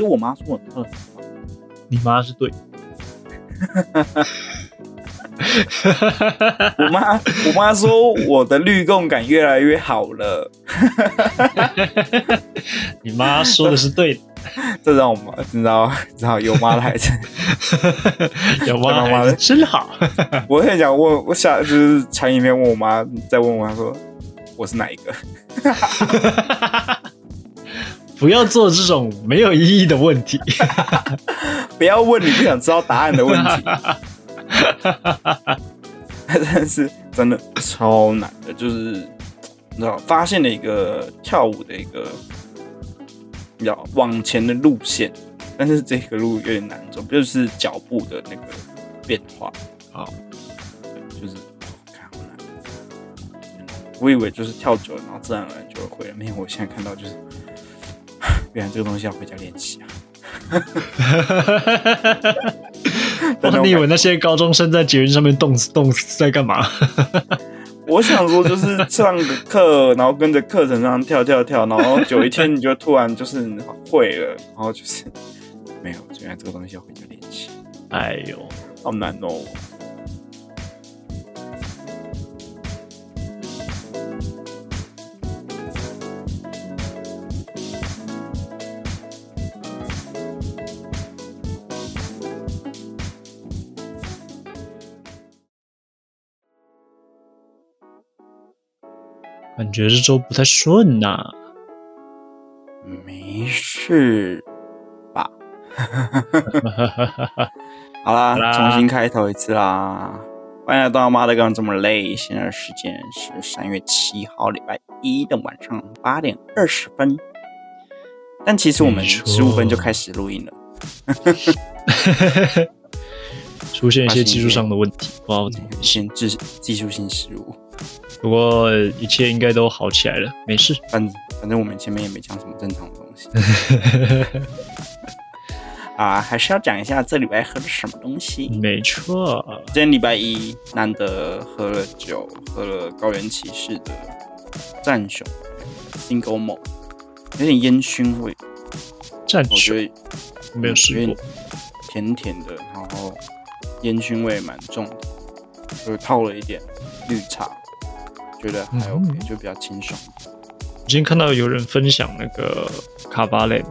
可是我妈说我特长发，你妈是对，我妈我妈说我的律动感越来越好了，你妈说的是对的，这让我妈知道知道有妈的孩子，有妈妈妈的真好。我很想问，我下就是传影片问我妈，再问我妈说我是哪一个？不要做这种没有意义的问题。不要问你不想知道答案的问题。但是真的超难的，就是你知道发现了一个跳舞的一个比较往前的路线，但是这个路有点难走，就是脚步的那个变化。好，对就是看好难。嗯我以为就是跳久了，然后自然而然就会会了，没有，我现在看到就是，原来这个东西要回家练习啊。哇你以为那些高中生在捷运上面冻死冻死在干嘛？我想说，就是上个课，然后跟着课程上跳跳跳，然后有一天你就突然就是会了，然后就是没有，原来这个东西要回家练习，哎呦，好难哦。感觉这周不太顺呐、没事吧？好啦，好啦重新开头一次啦。欢迎来到妈的刚这么累。现在时间是三月七号礼拜一的晚上八点二十分，但其实我们十五分就开始录音了。出现一些技术上的问题，不知道怎么回事。先技技术性失误，不过一切应该都好起来了，没事。反正反正我们前面也没讲什么正常的东西。啊，还是要讲一下这礼拜喝了什么东西。没错，今天礼拜一难得喝了酒，喝了高原骑士的战熊 Single Malt，有点烟熏味，战我觉熊得没有试过，甜甜的，然后烟熏味蛮重的，就套了一点绿茶，觉得还 OK，、嗯就比较清爽。我今天看到有人分享那个卡巴雷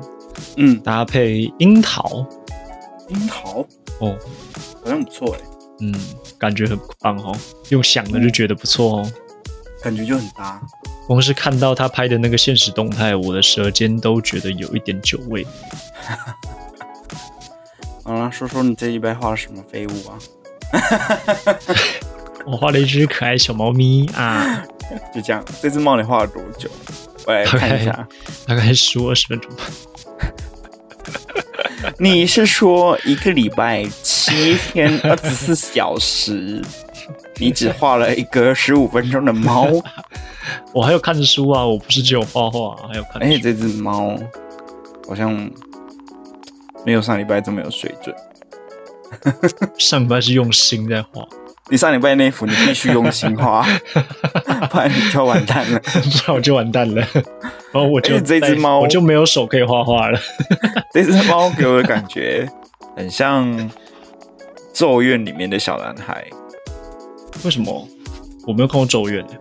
嗯，搭配樱桃，樱桃哦，好像不错哎，嗯，感觉很棒哦，用想的就觉得不错哦。感觉就很搭。光是看到他拍的那个现实动态，我的舌尖都觉得有一点酒味。好了，说说你这一拜画了什么废物啊？我画了一只可爱小猫咪啊，就这样，这只猫你画了多久？我来看一下。大概十五二十分钟吧。你是说一个礼拜七天二十四小时，你只画了一个十五分钟的猫？我还有看书啊，我不是只有画画、还有看而且。这只猫好像没有上礼拜这么有水准。上礼拜是用心在画，你上礼拜那幅你必须用心画，不然你就完蛋了。不然我就完蛋了。然后我就这只猫我就没有手可以画画了。这只猫给我的感觉很像《咒怨》里面的小男孩。为什么？我没有看过《咒怨》欸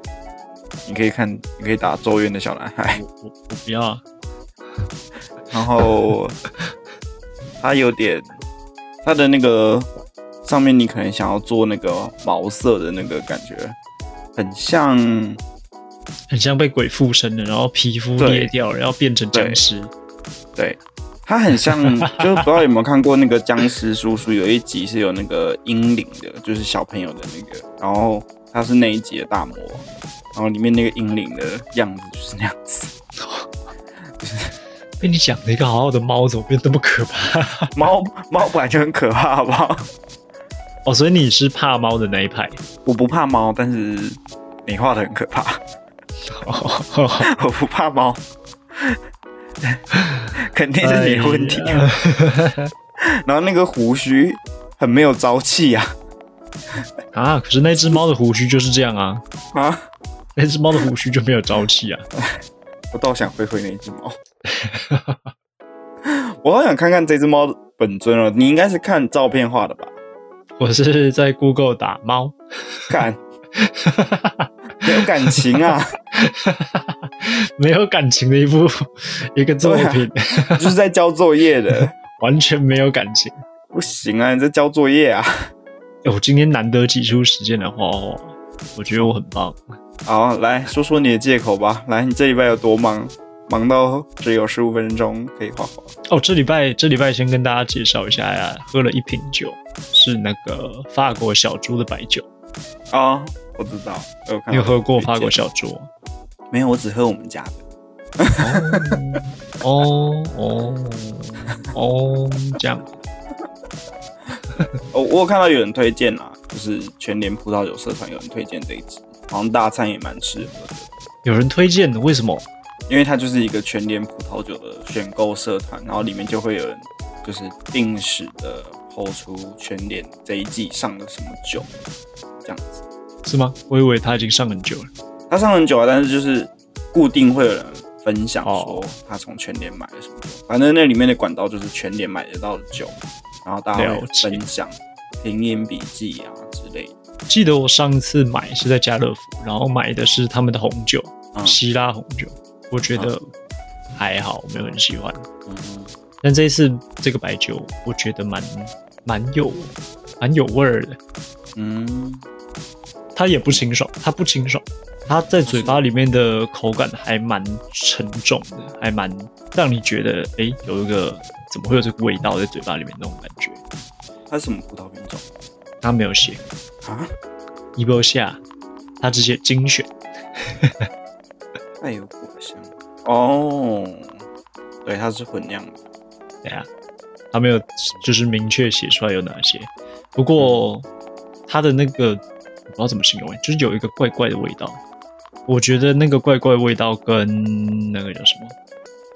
你可以看，你可以打《咒怨》的小男孩。我我我不要啊！然后它有点，它的那个上面你可能想要做那个毛色的那个感觉，很像，很像被鬼附身的，然后皮肤对裂掉，然后变成僵尸。对，它很像，就是不知道有没有看过那个僵尸叔叔有一集是有那个阴灵的，就是小朋友的那个，然后他是那一集的大魔王，然后里面那个阴灵的样子就是那样子，被你讲了一个好好的猫，怎么变这么可怕？猫猫本来就很可怕，好不好？哦，所以你是怕猫的那一派。我不怕猫，但是你画的很可怕。我不怕猫，肯定是你的问题。然后那个胡须很没有朝气啊啊！可是那只猫的胡须就是这样啊，啊！那只猫的胡须就没有朝气啊。我倒想会会那只猫。我好想看看这只猫的本尊哦。你应该是看照片画的吧？我是在 Google 打猫，看，没有感情啊，没有感情的一部一个作品，就是在交作业的，完全没有感情，不行啊！你在交作业啊？我今天难得挤出时间来画画，我觉得我很棒。好，来说说你的借口吧。来，你这礼拜有多忙？忙到只有十五分钟可以画画。哦，这礼拜这礼拜先跟大家介绍一下呀，喝了一瓶酒，是那个法国小猪的白酒。啊，我知道，你有喝过法国小猪？没有，我只喝我们家的。哦哦哦，这样。哦，我有看到有人推荐啦，就是全联葡萄酒社团有人推荐这一支，好像大餐也蛮适合的。有人推荐的，为什么？因为它就是一个全联葡萄酒的选购社团，然后里面就会有人就是定时的抛出全联这一季上了什么酒，这样子是吗？我以为他已经上很久了，他上很久啊，但是就是固定会有人分享说他从全联买了什么酒，反正那里面的管道就是全联买得到的酒，然后大家会分享品饮笔记啊之类的。记得我上次买是在家乐福，然后买的是他们的红酒，希腊红酒。我觉得还好，没有很喜欢。嗯，但这一次这个白酒，我觉得蛮蛮有蛮有味儿的。嗯，它也不清爽，它不清爽，它在嘴巴里面的口感还蛮沉重的，还蛮让你觉得哎，有一个怎么会有这个味道在嘴巴里面那种感觉。它是什么葡萄品种？它没有写啊，一波下，它只写精选。带有果香哦，对，它是混酿的。对啊，它没有就是明确写出来有哪些。不过它的那个我不知道怎么形容，就是有一个怪怪的味道。我觉得那个怪怪味道跟那个叫什么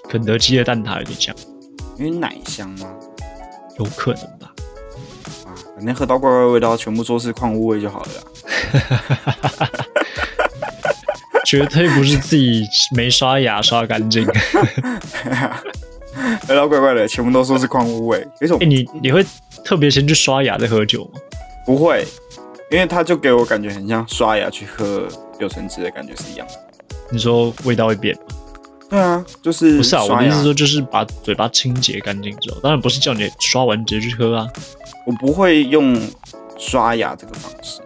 肯德基的蛋挞有点像，因为奶香吗？有可能吧。啊，反正喝到怪怪味道，全部说是矿物味就好了。绝对不是自己没刷牙刷干净，味道怪怪的，全部都说是矿物味。为什么？你你会特别先去刷牙再喝酒吗？不会，因为他就给我感觉很像刷牙去喝柳橙汁的感觉是一样的。你说味道会变吗？对啊，就是不是啊？我的意思说就是把嘴巴清洁干净之后，当然不是叫你刷完直接去喝啊。我不会用刷牙这个方式。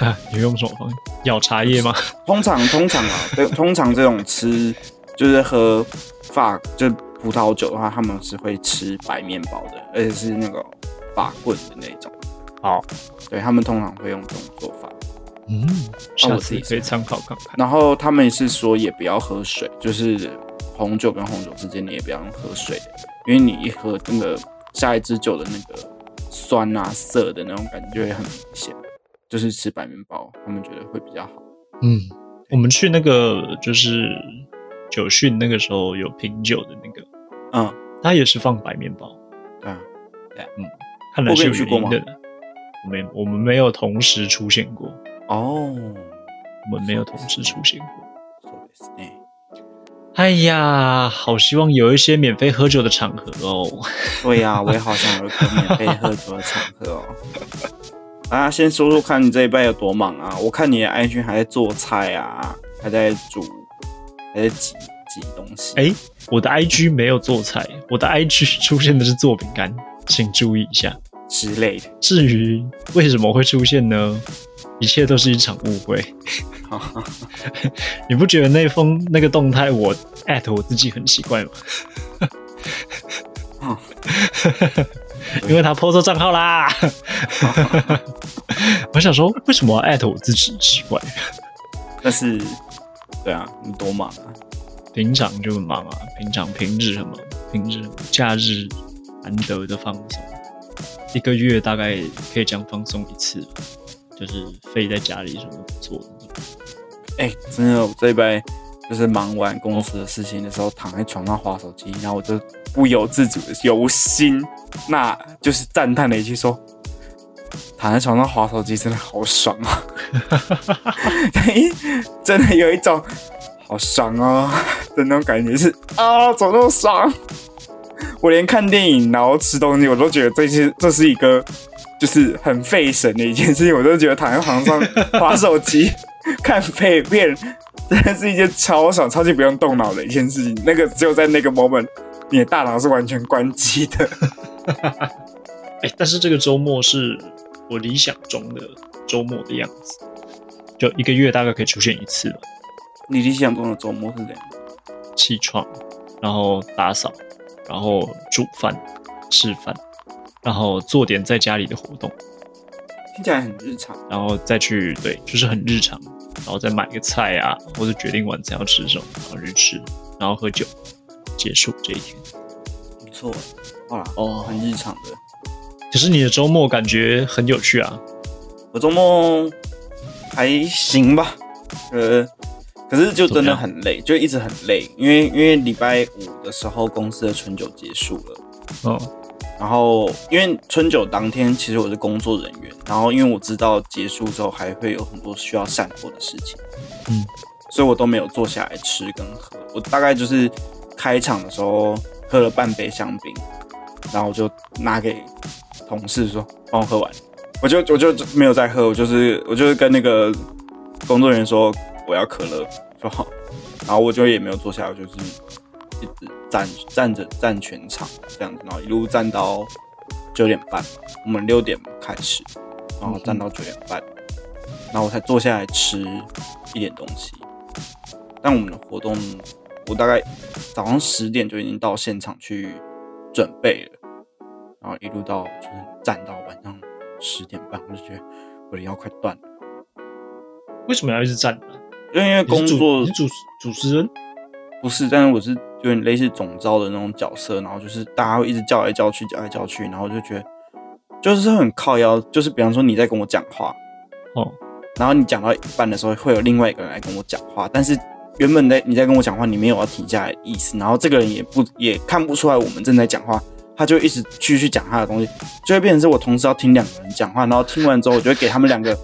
你用什么方式？咬茶叶吗？通常通常啊，通常这种吃就是喝法就葡萄酒的话，他们是会吃白面包的，而且是那个法棍的那种。好，对他们通常会用这种做法。嗯，下次可以参考看看。然后他们是说也不要喝水，就是红酒跟红酒之间你也不要用喝水，因为你一喝那个下一支酒的那个酸啊涩的那种感觉就会很明显。就是吃白面包，他们觉得会比较好。嗯，我们去那个就是酒训那个时候有品酒的那个，嗯，他也是放白面包。对啊，对，嗯，看来是有原因的。我们我们没有同时出现过哦，我们没有同时出现过。哎呀，好希望有一些免费喝酒的场合哦。对呀，我也好想有个免费喝酒的场合哦。啊，先说说看你这一拜有多忙啊！我看你的 IG 还在做菜啊，还在煮，还在挤挤东西。哎，我的 IG 没有做菜，我的 IG 出现的是做饼干，请注意一下之类的。至于为什么会出现呢？一切都是一场误会。你不觉得那封那个动态我艾特我自己很奇怪吗？因为他破错账号啦，我想说为什么艾特我自己奇怪？但是，对啊，你多忙啊！平常就很忙啊，平常平日很忙，平日假日难得的放松，一个月大概可以这样放松一次，就是飞在家里什么都不做。哎，真的，我这一拜就是忙完公司的事情的时候，躺在床上划手机，然后我就不由自主的由心。那就是赞叹了一句说：“躺在床上划手机真的好爽啊！”真的有一种好爽哦的那种感觉，是啊，怎么那么爽？我连看电影然后吃东西，我都觉得这些这是一个就是很费神的一件事情。我都觉得躺在床上划手机、看废片，真的是一件超爽、超级不用动脑的一件事情。那个只有在那个 moment，你的大脑是完全关机的。哎，但是这个周末是我理想中的周末的样子，就一个月大概可以出现一次吧。你理想中的周末是怎样？起床，然后打扫，然后煮饭、吃饭，然后做点在家里的活动，听起来很日常。然后再去对，就是很日常，然后再买个菜啊，或者决定晚餐要吃什么，然后去吃，然后喝酒，结束这一天。不错，哇哦，很日常的。可是你的周末感觉很有趣啊。我周末还行吧，呃。可是就真的很累，就一直很累，因为因为礼拜五的时候公司的春酒结束了，嗯，然后因为春酒当天其实我是工作人员，然后因为我知道结束之后还会有很多需要散播的事情，嗯，所以我都没有坐下来吃跟喝，我大概就是开场的时候喝了半杯香槟，然后我就拿给同事说帮我喝完，我就我就没有再喝，我就是我就是跟那个工作人员说。我要可乐就好，然后我就也没有坐下来，就是一直站站着站全场这样子，然后一路站到九点半，我们六点开始，然后站到九点半，然后我才坐下来吃一点东西。但我们的活动，我大概早上十点就已经到现场去准备了，然后一路到就是站到晚上十点半，我就觉得我的腰快断了。为什么要一直站呢？因为因为工作主主持人不是，但是我是有点类似总招的那种角色，然后就是大家会一直叫来叫去，叫来叫去，然后就觉得就是很靠腰，就是比方说你在跟我讲话，哦，然后你讲到一半的时候，会有另外一个人来跟我讲话，但是原本在你在跟我讲话，你没有要停下来的意思，然后这个人也不也看不出来我们正在讲话，他就一直继续讲他的东西，就会变成是我同时要听两个人讲话，然后听完之后，我就会给他们两个。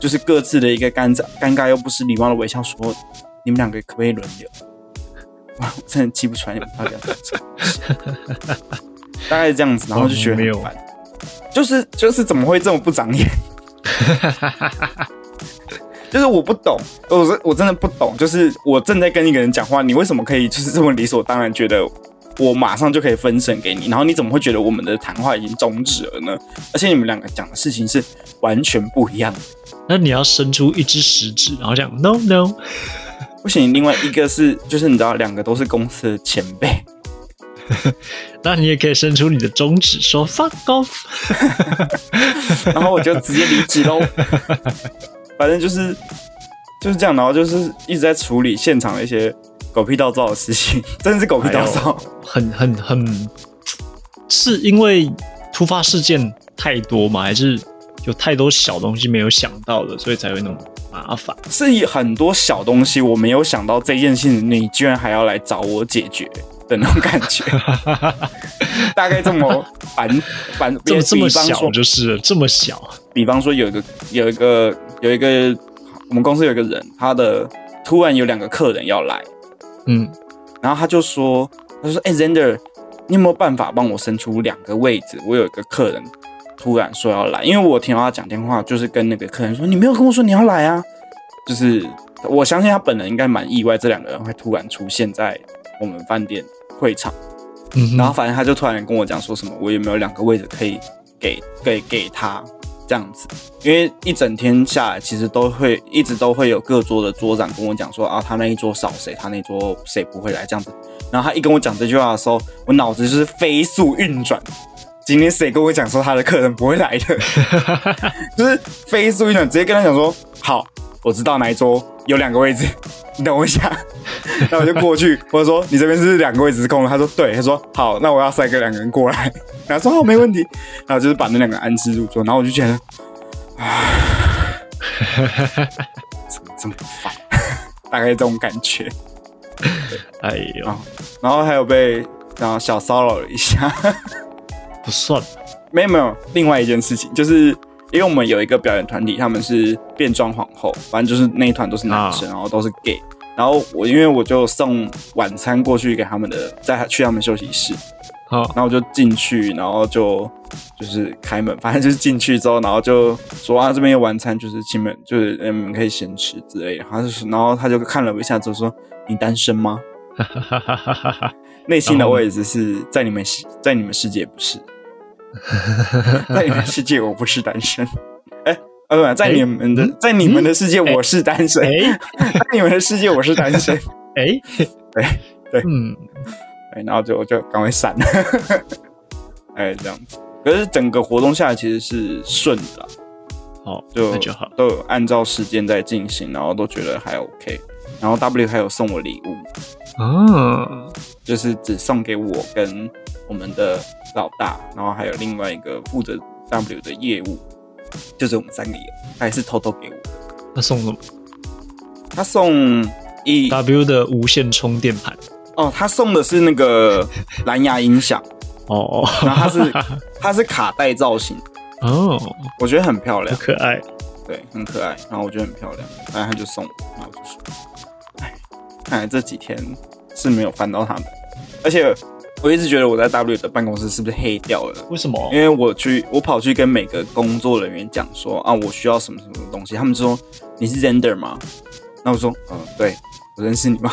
就是各自的一个尴尬、尴尬又不失礼貌的微笑，说：“你们两个可不可以轮流？” 哇，我真的记不出来你们到底要什么。大概是这样子，然后就觉得很烦。就是就是怎么会这么不长眼？就是我不懂，我是我真的不懂。就是我正在跟一个人讲话，你为什么可以就是这么理所当然觉得我马上就可以分神给你？然后你怎么会觉得我们的谈话已经终止了呢？而且你们两个讲的事情是完全不一样的。那你要伸出一只食指，然后讲 no no，不行。另外一个是，就是你知道，两个都是公司的前辈，那你也可以伸出你的中指说 fuck off，然后我就直接离职喽。反正就是就是这样，然后就是一直在处理现场的一些狗屁倒灶的事情，真的是狗屁倒灶，很很很，是因为突发事件太多吗？还是？有太多小东西没有想到的，所以才会那么麻烦。是以很多小东西我没有想到这件事情，你居然还要来找我解决的那种感觉。大概这么反反，这么这么小就是这么小。比方说有一个有一个有一个我们公司有一个人，他的突然有两个客人要来，嗯，然后他就说他说哎，Zander，你有没有办法帮我伸出两个位置？我有一个客人。突然说要来，因为我听到他讲电话，就是跟那个客人说：“你没有跟我说你要来啊。”就是我相信他本人应该蛮意外，这两个人会突然出现在我们饭店会场。嗯，然后反正他就突然跟我讲说什么，我有没有两个位置可以给给给他这样子？因为一整天下来，其实都会一直都会有各桌的桌长跟我讲说啊，他那一桌少谁，他那桌谁不会来这样子。然后他一跟我讲这句话的时候，我脑子就是飞速运转。今天谁跟我讲说他的客人不会来的？就是飞速运转，直接跟他讲说：“好，我知道哪一桌有两个位置，你等我一下。”那我就过去，或者说你这边是两个位置是空的。他说：“对。”他说：“好，那我要塞个两个人过来。”然后说：“好，没问题。”然后就是把那两个安置入座。然后我就觉得，啊，怎么这么烦？大概这种感觉。哎呦，然后还有被然后小骚扰了一下。不算，没有没有。另外一件事情，就是因为我们有一个表演团体，他们是变装皇后，反正就是那一团都是男生，然后都是 gay。然后我因为我就送晚餐过去给他们的，在去他们休息室，好，然后我就进去，然后就就是开门，反正就是进去之后，然后就说啊这边有晚餐，就是请们就是你们可以先吃之类的。他就是，然后他就看了我一下之后说：“你单身吗？” 内心的位置是在你们在你们世界不是，在你的世界我不是单身。哎，呃，在你们的在你们的世界我是单身。在你们的世界我是单身。哎，对对，嗯。哎，然后就就赶快散了，哎，这样子。可是整个活动下来其实是顺的，好，就那就好，都有按照时间在进行，然后都觉得还 OK。然后 W 还有送我礼物，啊，就是只送给我跟我们的老大，然后还有另外一个负责 W 的业务，就是我们三个有，他也是偷偷给我。他送什么？他送一 W 的无线充电盘。哦，他送的是那个蓝牙音响。哦，然后他是 他是卡带造型。哦，我觉得很漂亮，可爱，对，很可爱，然后我觉得很漂亮，然后他就送我，然后就说，哎，看来这几天是没有翻到他们，而且我一直觉得我在 W 的办公室是不是黑掉了？为什么？因为我去我跑去跟每个工作人员讲说啊，我需要什么什么东西，他们说你是 Render 吗？那我说，嗯，对我认识你吗？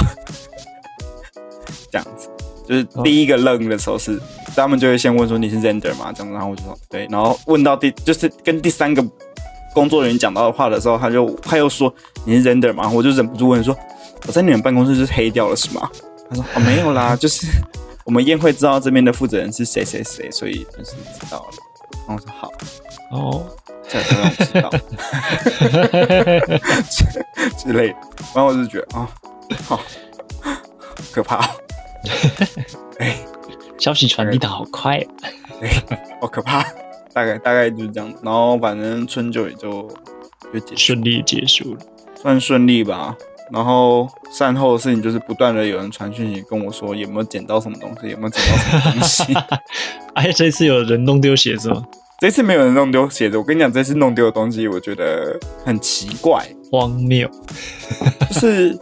这样子，就是第一个愣的时候是，他们就会先问说你是 Render 吗？这样，然后我就说对，然后问到第就是跟第三个工作人员讲到的话的时候，他就他又说你是 Render 吗？我就忍不住问说我在你们办公室是黑掉了是吗？他说哦没有啦，就是我们宴会知道这边的负责人是谁谁谁，所以就是知道了。然后我说好哦，这样让我知道之类的，然后我就觉得啊，好可怕。哎，消息传递的好快，哎，好可怕。大概大概就是这样，然后反正春酒也就就结顺利结束了，算顺利吧。然后善后的事情就是不断的有人传讯息跟我说有没有捡到什么东西，有没有捡到什么东西。哎，这次有人弄丢鞋子吗？这次没有人弄丢鞋子。我跟你讲，这次弄丢的东西我觉得很奇怪，荒谬，就是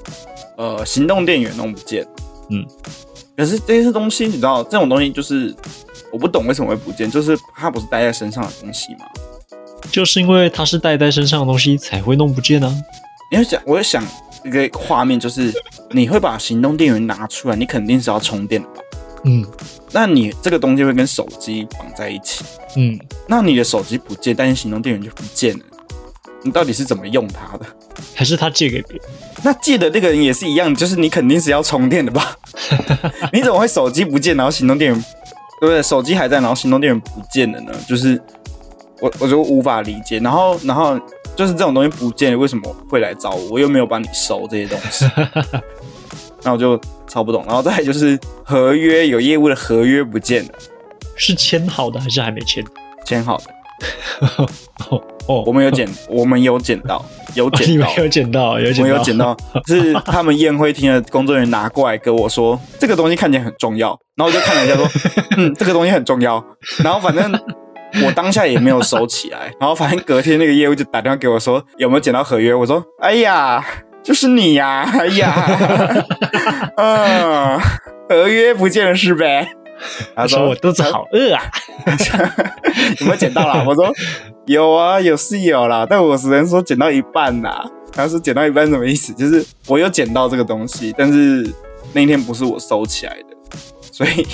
呃，行动电源弄不见，嗯。可是这些东西，你知道，这种东西就是我不懂为什么会不见，就是它不是带在身上的东西吗？就是因为它是带在身上的东西才会弄不见呢。你要想，我在想一个画面，就是你会把行动电源拿出来，你肯定是要充电的吧？嗯，那你这个东西会跟手机绑在一起，嗯，那你的手机不见，但是行动电源就不见了，你到底是怎么用它的？还是他借给别人？那借的那个人也是一样，就是你肯定是要充电的吧？你怎么会手机不见，然后行动电源对不对？手机还在，然后行动电源不见了呢？就是我我就无法理解。然后然后就是这种东西不见，为什么会来找我？我又没有帮你收这些东西，那我就超不懂。然后再就是合约有业务的合约不见了，是签好的还是还没签？签好的。哦，我们有捡，我们有捡到，有捡到，有捡到，有捡到，我有捡到，是他们宴会厅的工作人员拿过来跟我说，这个东西看起来很重要，然后我就看了一下，说，嗯，这个东西很重要，然后反正我当下也没有收起来，然后反正隔天那个业务就打电话给我说，有没有捡到合约？我说，哎呀，就是你呀，哎呀，嗯，合约不见了是呗？他说我肚子好饿啊，有没有捡到啦？我说有啊，有是有啦，但我只能说捡到一半啦。他说捡到一半什么意思？就是我有捡到这个东西，但是那天不是我收起来的，所以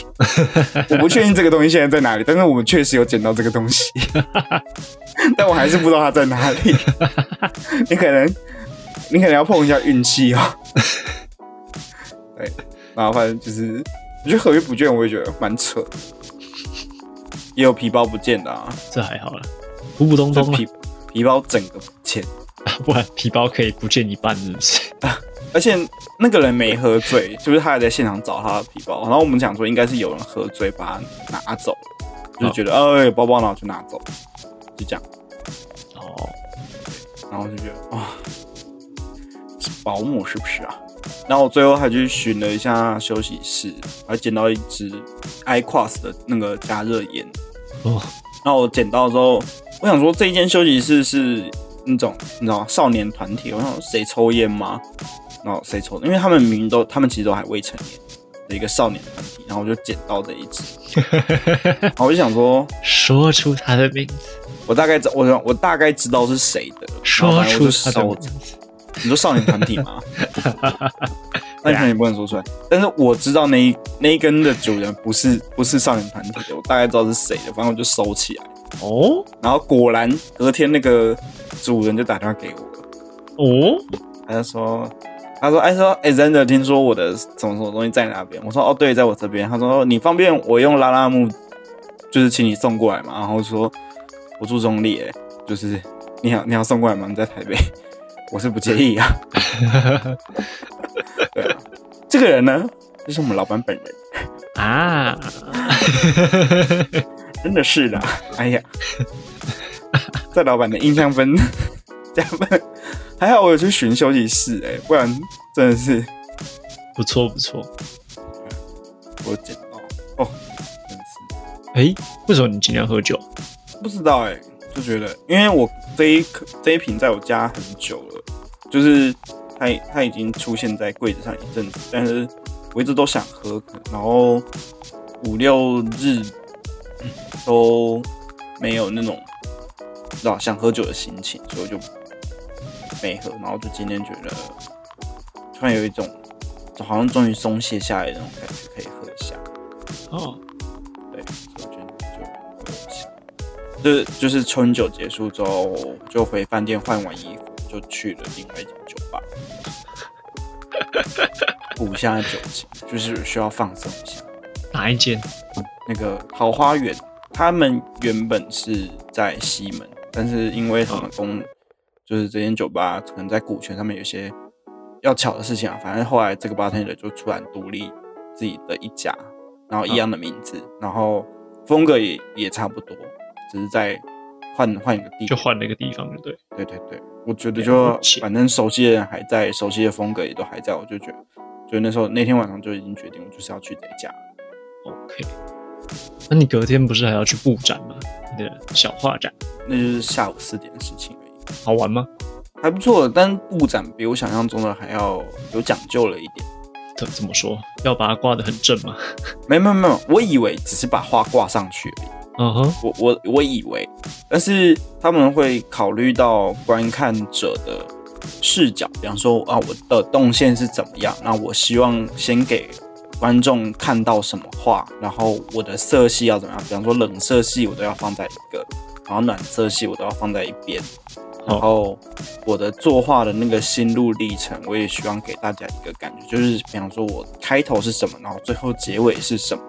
我不确定这个东西现在在哪里。但是我们确实有捡到这个东西，但我还是不知道它在哪里。你可能你可能要碰一下运气哦。对，然后反正就是。我觉得合约不见，我也觉得蛮扯。也有皮包不见的啊，这还好了，普普通通皮皮包整个不见，不然皮包可以不见一半，是不是？而且那个人没喝醉，就是他还在现场找他的皮包。然后我们讲说，应该是有人喝醉把它拿走了，就觉得哎，包包然后就拿走，就这样。哦，然后就觉得啊，是保姆是不是啊？然后我最后还去寻了一下休息室，还捡到一支 iQuas 的那个加热烟。哦，然后我捡到之后，我想说这一间休息室是那种你知道少年团体，我想谁抽烟吗？然后谁抽的？因为他们明明都，他们其实都还未成年的一个少年团体。然后我就捡到这一只，然后我就想说，说出他的名字，我大概知我我大概知道是谁的，说出他的收名字。你说少年团体吗？那你肯定不能说出来，但是我知道那一那一根的主人不是不是少年团体的，我大概知道是谁的，反正我就收起来。哦然后果然隔天那个主人就打电话给我了，哦，他就说，他说，哎说，哎，真的听说我的什么什么东西在哪边？我说，哦，对，在我这边。他说，你方便我用拉拉木，就是请你送过来嘛？然后说，我住中立，哎，就是你要你要送过来吗？你在台北，我是不介意啊。对啊，这个人呢，就是我们老板本人，啊，真的是的。哎呀，在老板的印象分加分，还好我有去寻休息室，哎，不然真的是不错不错。我捡到哦，真是哎，为什么你今天喝酒？不知道哎、就觉得因为我这一颗这一瓶在我家很久了，就是它它已经出现在柜子上一阵子，但是我一直都想喝，然后五六日都没有那种知道想喝酒的心情，所以就没喝，然后就今天觉得突然有一种好像终于松懈下来的那种感觉，可以喝一下。哦，对，所以我觉得就喝一下。就是就是春酒结束之后，就回饭店换完衣服，就去了另外一间酒吧，补一下酒精，就是需要放松一下。哪一间？那个桃花源，他们原本是在西门，但是因为他们公，就是这间酒吧可能在股权上面有些要巧的事情啊，反正后来这个 bartender 就突然独立自己的一家，然后一样的名字，然后风格也也差不多，只是在换换一个地方。就换了一个地方，对对？对对对，我觉得就反正熟悉的人还在，熟悉的风格也都还在，我就觉得，就那时候那天晚上就已经决定，我就是要去这一家。OK。那你隔天不是还要去布展吗？你的小画展那就是下午四点的事情。好玩吗？还不错，但布展比我想象中的还要有讲究了一点。怎怎么说？要把它挂得很正吗？没有没有没有，我以为只是把画挂上去而已。嗯哼，我我我以为，但是他们会考虑到观看者的视角，比方说啊，我的动线是怎么样，那我希望先给观众看到什么画，然后我的色系要怎么样，比方说冷色系我都要放在一个，然后暖色系我都要放在一边，然后我的作画的那个心路历程，我也希望给大家一个感觉，就是比方说我开头是什么，然后最后结尾是什么，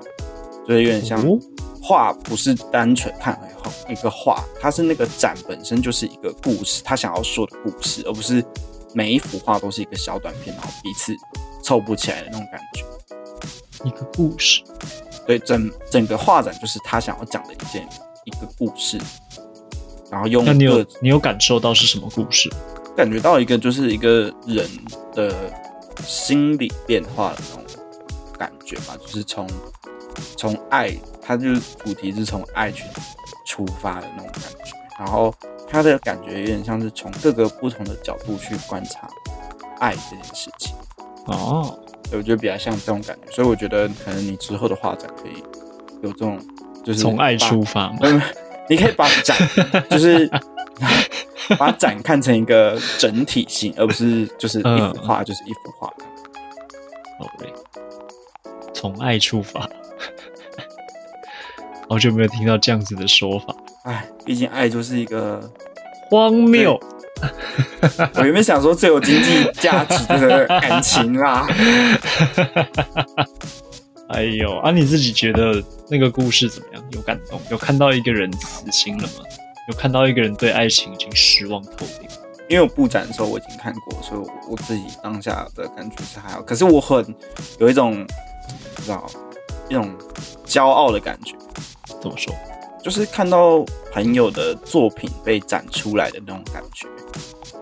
就是有点像哦画不是单纯看一个画，它是那个展本身就是一个故事，他想要说的故事，而不是每一幅画都是一个小短片，然后彼此凑不起来的那种感觉。一个故事。对，整整个画展就是他想要讲的一件一个故事，然后用那你有你有感受到是什么故事？感觉到一个就是一个人的心理变化的那种感觉吧，就是从从爱，它就是主题是从爱去出发的那种感觉，然后它的感觉有点像是从各个不同的角度去观察爱这件事情，哦，对我觉得比较像这种感觉，所以我觉得可能你之后的画展可以有这种，就是从爱出发嘛。嗯，你可以把展 就是把展看成一个整体性，而不是就是一幅画就是一幅画。好嘞，从爱出发。好久没有听到这样子的说法，哎，毕竟爱就是一个，荒谬。我原本想说最有经济价值的感情啦。哎呦，啊，你自己觉得那个故事怎么样？有感动？有看到一个人死心了吗？有看到一个人对爱情已经失望透顶？因为我布展的时候我已经看过，所以我我自己当下的感觉是还好。可是我很有一种，不知道一种骄傲的感觉，怎么说？就是看到朋友的作品被展出来的那种感觉，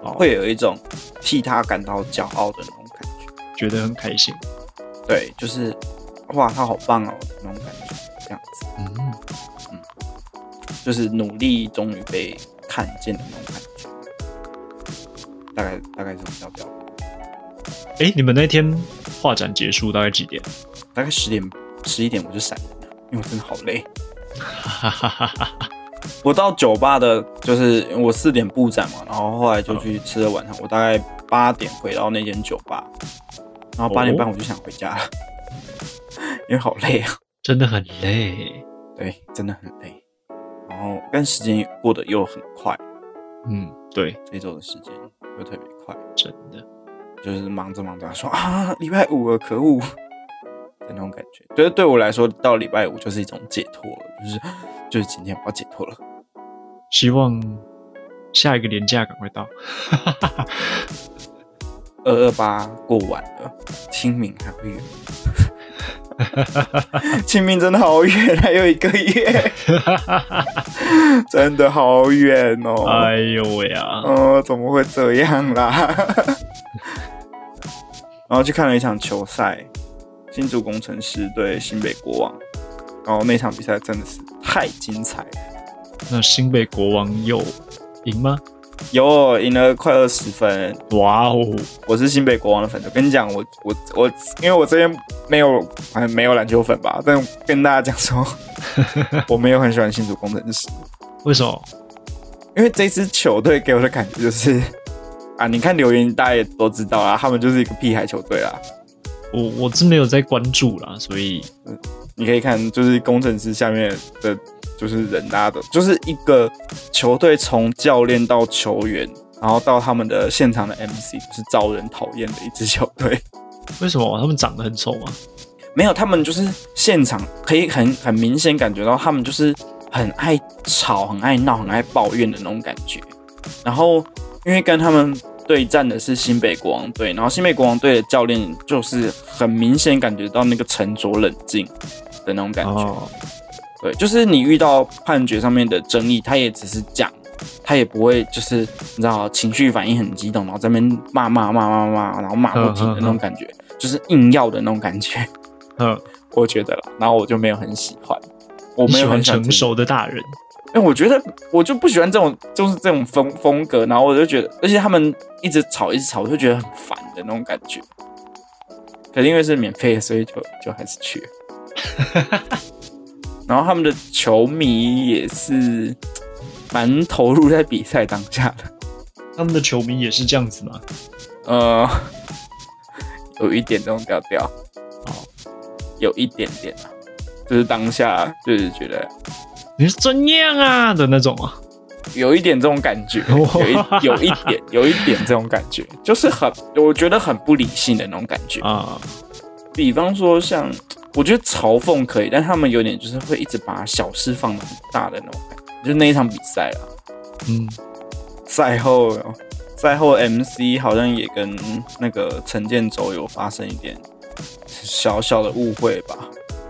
哦会有一种替他感到骄傲的那种感觉。觉得很开心。对，就是哇，他好棒哦，那种感觉，这样子，嗯嗯，就是努力终于被看见的那种感觉。大概大概这种调调，哎、你们那天画展结束大概几点？大概十点十一点我就闪人了，因为我真的好累。我到酒吧的，就是我四点布展嘛，然后后来就去吃了晚餐。我大概八点回到那间酒吧，然后八点半我就想回家了，因为好累啊，真的很累。对，真的很累。然后但时间过得又很快，嗯，对，这周的时间又特别快，真的就是忙着忙着说啊，礼拜五了，可恶 的那种感觉。对，对我来说，到礼拜五就是一种解脱了，就是 就是今天我要解脱了。希望下一个年假赶快到。二二八过完了，清明还会远。清明真的好远，还有一个月，真的好远哦！哎呦喂啊！哦，怎么会这样啦？然后去看了一场球赛，新竹工程师对新北国王，然后那场比赛真的是太精彩了。那新北国王有赢吗？有赢了快二十分，哇哦！我是新北国王的粉丝，跟你讲，我我我，因为我这边没有还没有篮球粉吧，但跟大家讲说，我没有很喜欢新竹工程师，为什么？因为这支球队给我的感觉就是啊，你看留言大家也都知道啦，他们就是一个屁孩球队啦。我我是没有在关注啦，所以你可以看，就是工程师下面的。就是人拉的，就是一个球队从教练到球员，然后到他们的现场的 MC，是招人讨厌的一支球队。为什么？他们长得很丑吗？没有，他们就是现场可以很很明显感觉到，他们就是很爱吵、很爱闹、很爱抱怨的那种感觉。然后，因为跟他们对战的是新北国王队，然后新北国王队的教练就是很明显感觉到那个沉着冷静的那种感觉。对，就是你遇到判决上面的争议，他也只是讲，他也不会就是你知道情绪反应很激动，然后在那边骂骂骂骂骂，然后骂不停的那种感觉，就是硬要的那种感觉。嗯，我觉得啦，然后我就没有很喜欢，我没有很成熟的大人。哎，我觉得我就不喜欢这种，就是这种风风格，然后我就觉得，而且他们一直吵一直吵，我就觉得很烦的那种感觉。可是因为是免费的，所以就就还是去。然后他们的球迷也是蛮投入在比赛当下的。他们的球迷也是这样子吗？呃，有一点这种调调，哦，有一点点啊，就是当下就是觉得你是怎样啊的那种啊，有一点这种感觉，有一有一点有一点这种感觉，就是很我觉得很不理性的那种感觉啊。比方说像。我觉得嘲讽可以，但他们有点就是会一直把小事放的很大的那种感觉，就那一场比赛啦，嗯，赛后赛后 MC 好像也跟那个陈建州有发生一点小小的误会吧，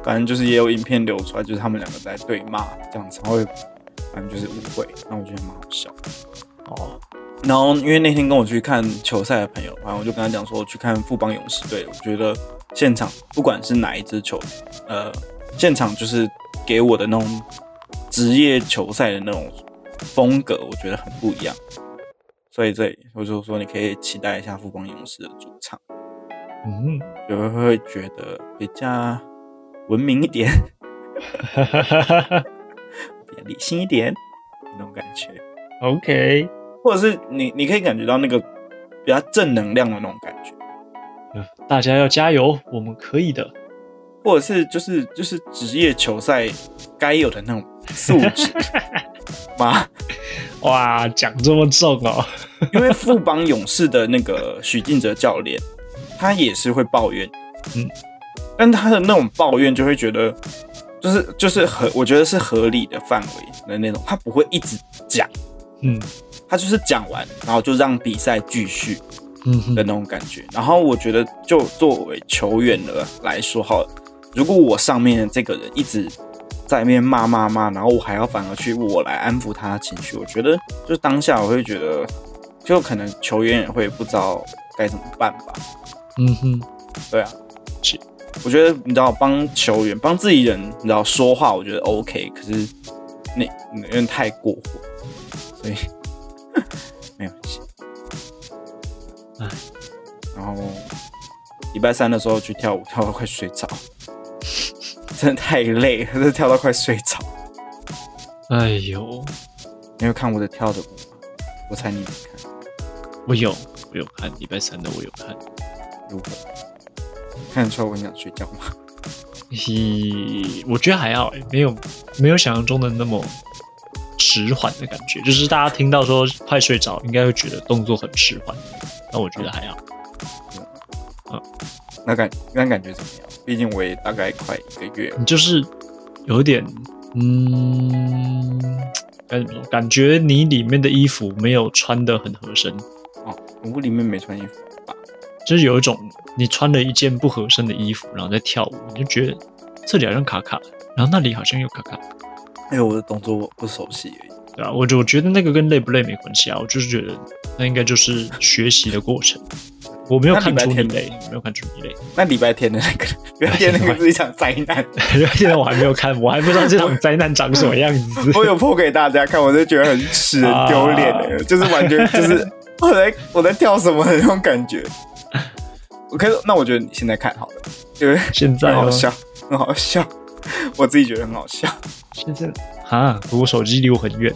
反正就是也有影片流出来，就是他们两个在对骂这样才，会反正就是误会，那我觉得蛮好笑哦。然后因为那天跟我去看球赛的朋友，然后我就跟他讲说去看富邦勇士队，我觉得。现场不管是哪一支球，呃，现场就是给我的那种职业球赛的那种风格，我觉得很不一样。所以这里我就说，你可以期待一下富邦勇士的主场，嗯，就会会觉得比较文明一点，比较理性一点那种感觉。OK，或者是你你可以感觉到那个比较正能量的那种感觉。大家要加油，我们可以的。或者是就是就是职业球赛该有的那种素质 吗？哇，讲这么重哦！因为富邦勇士的那个许晋哲教练，他也是会抱怨，嗯，但他的那种抱怨就会觉得，就是就是合，我觉得是合理的范围的那种，他不会一直讲，嗯，他就是讲完，然后就让比赛继续。嗯的那种感觉，然后我觉得，就作为球员的来说，好，如果我上面的这个人一直在面骂骂骂，然后我还要反而去我来安抚他的情绪，我觉得就当下我会觉得，就可能球员也会不知道该怎么办吧。嗯哼，对啊，我觉得你知道帮球员帮自己人，你知道说话，我觉得 OK，可是那有点太过火，所以 没有关系。哎，然后礼拜三的时候去跳舞，跳到快睡着。真的太累了，这跳到快睡着。哎呦，你有看我的跳的舞吗？我猜你没看。我有，我有看礼拜三的，我有看。如何？看得出来我很想睡觉吗？嘿，我觉得还好，没有没有想象中的那么迟缓的感觉。就是大家听到说快睡着，应该会觉得动作很迟缓。那我觉得还好。嗯，那感那感觉怎么样？毕竟我也大概快一个月。你就是有点，嗯，该怎么说？感觉你里面的衣服没有穿的很合身。哦，我里面没穿衣服吧？就是有一种你穿了一件不合身的衣服，然后在跳舞，你就觉得这里好像卡卡，然后那里好像又卡卡。因为我的动作我不熟悉而已。对啊，我就我觉得那个跟累不累没关系啊，我就是觉得那应该就是学习的过程。我没有看出你累，没有看出你累。那礼拜天的那个，礼拜天那个是一场灾难。礼拜天我还没有看，我还不知道这场灾难长什么样子。我有播给大家看，我就觉得很耻、很丢脸的，就是完全就是 我在我在跳什么的那种感觉。可是那我觉得你现在看好了，因为现在很好笑，很好笑，我自己觉得很好笑。现在啊，我手机离我很远。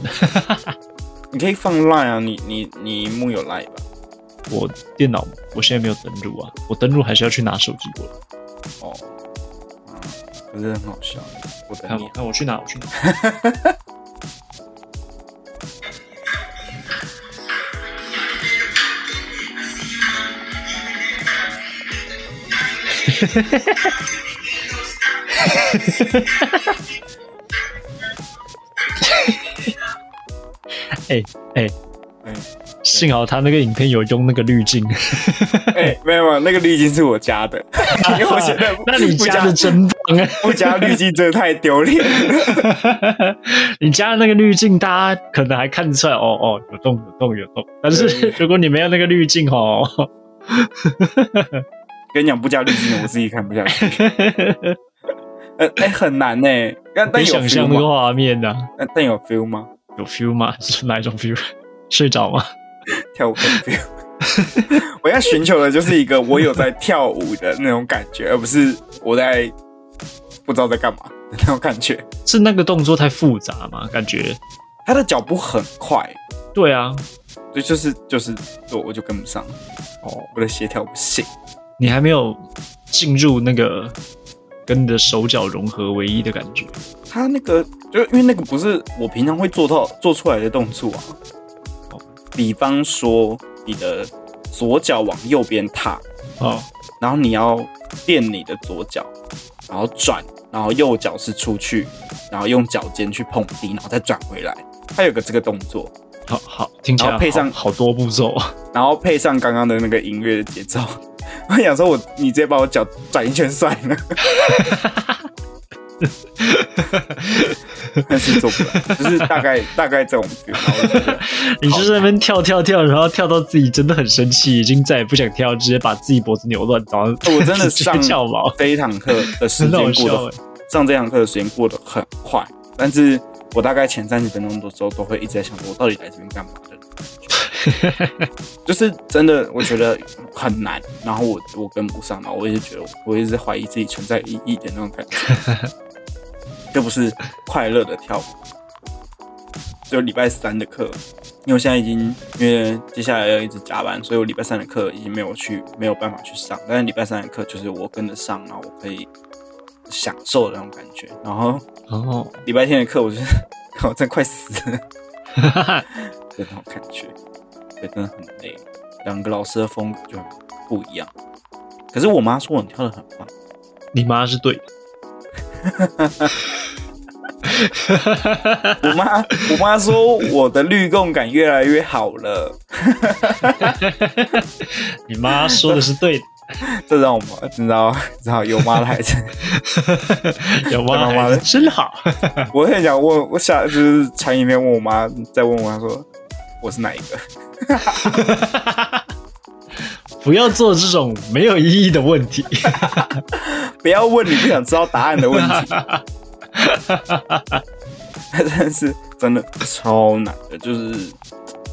你可以放 Line 啊，你你你幕有 Line 吧？我电脑我现在没有登录啊，我登录还是要去拿手机过来。哦，嗯，可是很好笑。我等你，那我去拿，我去拿。哎哎哎！幸好他那个影片有用那个滤镜。哎，没有没有，那个滤镜是我加的。因为我觉得，那你加的真棒啊！不加滤镜真的太丢脸。你加的那个滤镜，大家可能还看得出来，哦哦，有动有动有动。但是如果你没有那个滤镜，哦，跟你讲不加滤镜，我自己看不下去。呃，哎，很难呢。但想象那个画面呢？但有 feel 吗？有 feel 吗？是哪一种 feel？睡着吗？跳舞的 feel。我要寻求的就是一个我有在跳舞的那种感觉，而不是我在不知道在干嘛的那种感觉。是那个动作太复杂吗？感觉他的脚步很快。对啊，对，就是就是我我就跟不上。哦，我的协调不行。你还没有进入那个。跟你的手脚融合为一的感觉，他那个就因为那个不是我平常会做到做出来的动作啊。比方说你的左脚往右边踏，哦，然后你要垫你的左脚，然后转，然后右脚是出去，然后用脚尖去碰地，然后再转回来。他有个这个动作，好好听起来配上好多步骤，然后配上刚刚的那个音乐的节奏。我想说，我你直接把我脚转一圈算了，但是做不来，就是大概大概这种。你就在那边跳跳跳，然后跳到自己真的很生气，已经再也不想跳，直接把自己脖子扭乱。然后我真的上跳毛这一堂课的时 间过得上这堂课的时间过得很快，但是我大概前三十分钟的时候都会一直在想，我到底来这边干嘛的。就是真的，我觉得很难，然后我我跟不上嘛，我也觉得我一直在怀疑自己存在意义的那种感觉，就不是快乐的跳舞。就礼拜三的课，因为我现在已经因为接下来要一直加班，所以我礼拜三的课已经没有去，没有办法去上。但是礼拜三的课就是我跟得上，然后我可以享受的那种感觉。然后哦，礼拜天的课，我就是 我真快死了。这种感觉，对，真的很累。两个老师的风格就很不一样。可是我妈说我跳的很棒，你妈是对的。我妈，我妈说我的律动感越来越好了。你妈说的是对的，这让我们知道，知道有妈的孩子，有妈妈的真好。我很想问，我下就是传影片问我妈，再问我妈说。我是哪一个？不要做这种没有意义的问题。不要问你不想知道答案的问题。但是真的超难的，就是你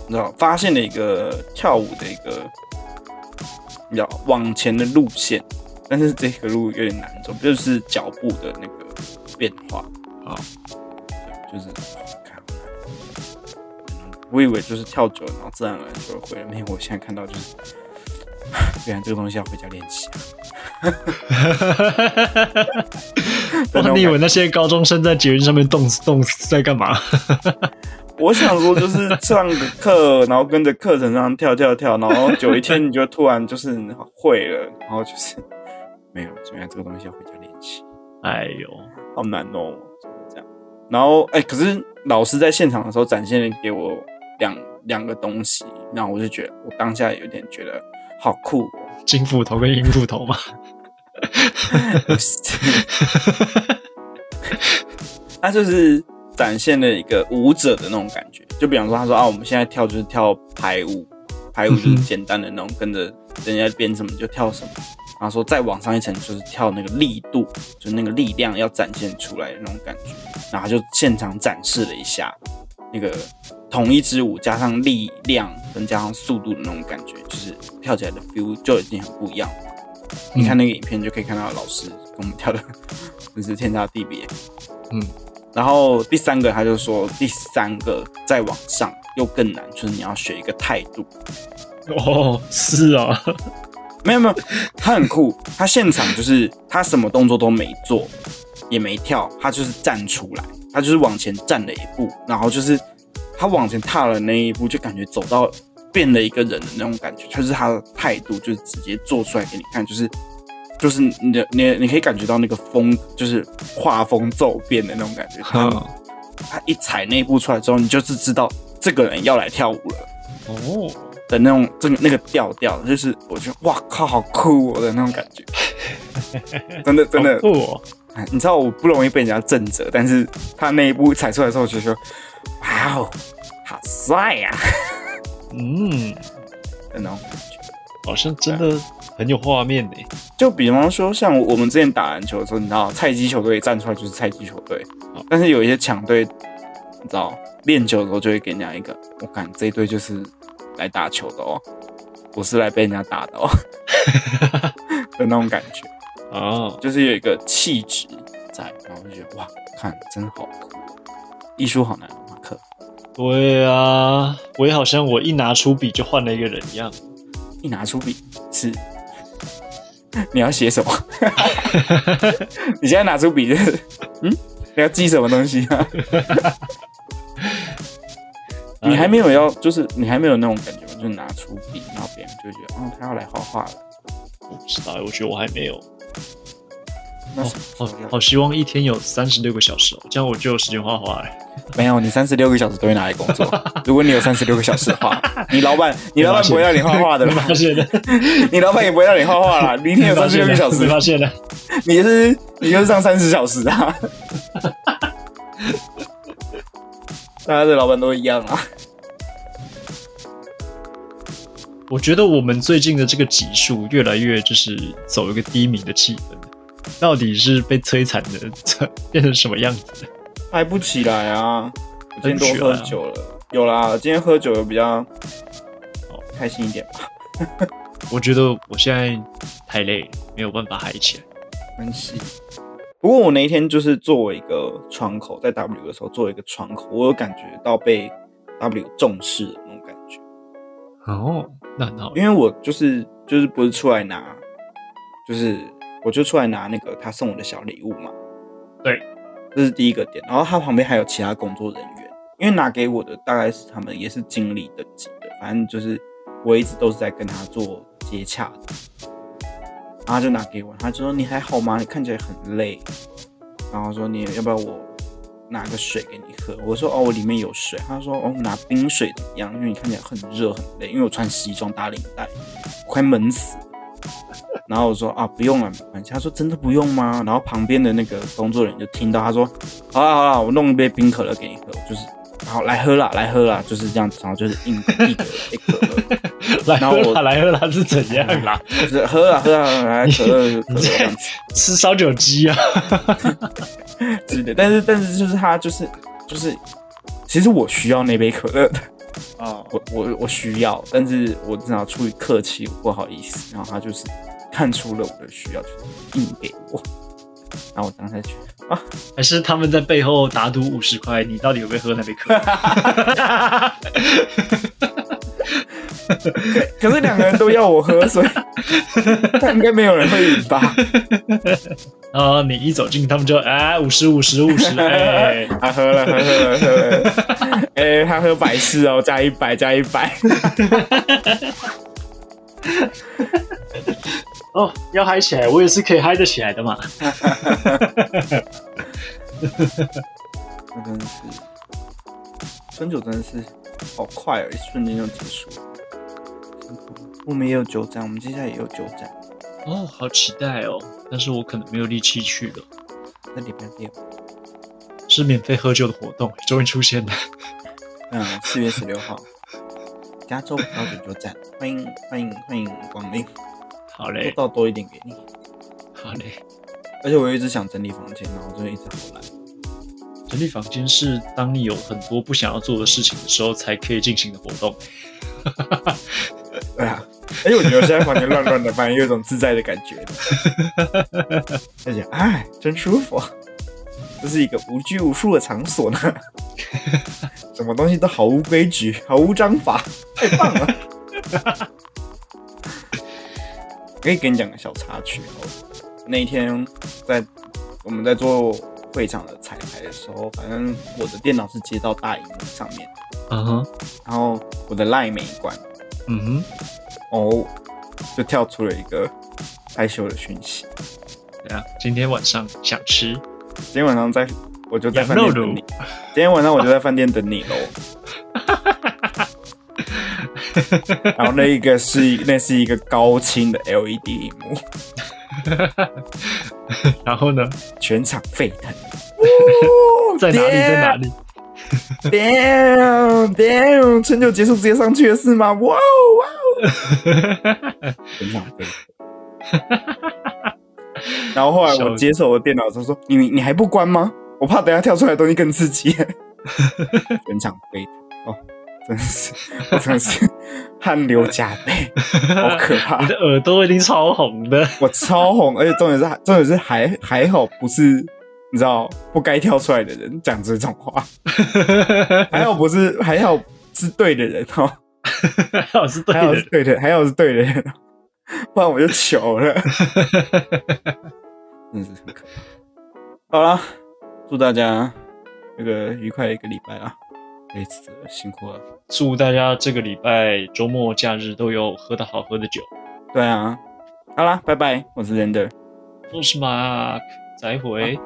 知道，发现了一个跳舞的一个要往前的路线，但是这个路有点难走，就是脚步的那个变化啊，就是看，我以为就是跳久了，然后自然而然就会了。没有，我现在看到就是，原来这个东西要回家练习。那你以为那些高中生在捷运上面冻死冻死在干嘛？我想说，就是上个课，然后跟着课程上跳跳跳，然后有一天你就突然就是会了，然后就是没有，原来这个东西要回家练习。哎呦，好难哦，这样。然后哎，可是老师在现场的时候展现给我两两个东西，然后我就觉得我当下有点觉得好酷，金斧头跟银斧头嘛。他就是展现了一个舞者的那种感觉，就比方说，他说啊，我们现在跳就是跳排舞，排舞就是简单的那种，跟着人家编什么就跳什么。然后说再往上一层就是跳那个力度，就是那个力量要展现出来的那种感觉。然后就现场展示了一下那个同一支舞加上力量跟加上速度的那种感觉，就是跳起来的 feel 就已经很不一样。你看那个影片就可以看到老师跟我们跳的，真是天差地别。嗯，然后第三个他就说，第三个再往上又更难，就是你要学一个态度。哦，是啊，没有没有，他很酷，他现场就是他什么动作都没做，也没跳，他就是站出来，他就是往前站了一步，然后就是他往前踏了那一步，就感觉走到。变了一个人的那种感觉，就是他的态度，就是直接做出来给你看，就是就是你的你你可以感觉到那个风，就是画风骤变的那种感觉。他他一踩那一步出来之后，你就是知道这个人要来跳舞了哦的那种这个那个调调，就是我觉得哇靠，好酷哦的那种感觉，真的真的酷。你知道我不容易被人家震着，但是他那一步踩出来之后，我就说哇哦，好帅呀！嗯，那种感觉好像真的很有画面呢。就比方说，像我们之前打篮球的时候，你知道，菜鸡球队站出来就是菜鸡球队。但是有一些强队，你知道，练球的时候就会给人家一个，我感这一队就是来打球的哦，不是来被人家打的哦 的那种感觉。哦，就是有一个气质在，然后就觉得哇，看真好酷，艺术好难。对啊，我也好像我一拿出笔就换了一个人一样。一拿出笔是 你要写什么？你现在拿出笔就是 嗯，你要记什么东西啊？你还没有要，就是你还没有那种感觉吗？就是拿出笔，然后别人就觉得哦，他要来画画了。我不知道，我觉得我还没有。哦，好好希望一天有三十六个小时哦，这样我就有时间画画了。没有，你三十六个小时都会拿来工作。如果你有三十六个小时的话，你老板，你老板不会让你画画的。发现的，你老板也不会让你画画了。你一天有三十六个小时，发现的，你是你就是上三十小时啊。大家的老板都一样啊。我觉得我们最近的这个级数越来越就是走一个低迷的气氛。到底是被摧残的，变成什么样子？嗨不起来啊！我今天多喝酒了，有啦，今天喝酒有比较开心一点吧。我觉得我现在太累，没有办法嗨起来。关系。不过我那一天就是作为一个窗口，在 W 的时候作为一个窗口，我有感觉到被 W 重视的那种感觉。哦，那很好，因为我就是就是不是出来拿，就是。我就出来拿那个他送我的小礼物嘛，对，这是第一个点。然后他旁边还有其他工作人员，因为拿给我的大概是他们也是经理等级的，反正就是我一直都是在跟他做接洽的。然后就拿给我，他就说你还好吗？你看起来很累。然后说你要不要我拿个水给你喝？我说哦，我里面有水。他说哦，拿冰水怎么样？因为你看起来很热很累，因为我穿西装打领带，快闷死。然后我说啊，不用了，没关系。他说真的不用吗？然后旁边的那个工作人员就听到他说，好了好了，我弄一杯冰可乐给你喝，就是好来喝啦，来喝啦，就是这样子，然后就是硬一个一可乐，来喝啦，来喝啦是怎样啦？就是喝啊喝啊，来可乐可乐这样子，吃烧酒鸡啊，是的，但是但是就是他就是就是，其实我需要那杯可乐的啊，我我我需要，但是我正好出于客气，不好意思，然后他就是。看出了我的需要，就硬给我。然后我当下去啊，还是他们在背后打赌五十块，你到底有没有喝那杯可？可是两个人都要我喝，所以 应该没有人会赢吧？然后你一走近，他们就哎五十五十五十，哎，他喝了喝了喝了，哎，他喝百事哦，加一百加一百。哦，要嗨起来，我也是可以嗨得起来的嘛。那真的是，春酒真的是好快哦，一瞬间就结束。我们也有酒展，我们接下来也有酒展。哦，好期待哦！但是我可能没有力气去了。那礼拜六是免费喝酒的活动，终于出现了。嗯，四月十六号，加州葡萄酒酒展，欢迎欢迎欢迎光临。好嘞，多倒多一点给你。好嘞。而且我一直想整理房间，然后就一直好懒。整理房间是当你有很多不想要做的事情的时候才可以进行的活动。对啊，而且我觉得现在房间乱乱的，反而有一种自在的感觉。而且，哎，真舒服。这是一个无拘无束的场所呢，什么东西都毫无规矩，毫无章法，太棒了。可以跟你讲个小插曲哦。那一天在我们在做会场的彩排的时候，反正我的电脑是接到大荧幕上面，嗯哼，然后我的赖没关，嗯哼，哦，就跳出了一个害羞的讯息。对啊，今天晚上想吃，今天晚上在我就在饭店等你，今天晚上我就在饭店等你喽。然后那一个是那是一个高清的 LED 屏幕，然后呢，全场沸腾，在哪里？在哪里 Damn damn，春酒结束直接上去了是吗？哇哦哇哦，全场沸腾。然后后来我接手我电脑，他说：“你你还不关吗？我怕等下跳出来的东西更刺激。”全场沸腾哦。真是，我真是汗流浃背，好可怕！你的耳朵已经超红的，我超红，而且重点是，重点是还还好，不是你知道不该跳出来的人讲这种话，还好不是，还好是对的人哦，还好是对的，对的，还好是对的人，不然我就糗了，真是很可怕。好了，祝大家那个愉快的一个礼拜啊！累死了，辛苦了。祝大家这个礼拜周末假日都有喝的好喝的酒。对啊，好啦，拜拜，我是 Render，我是 Mark，再会。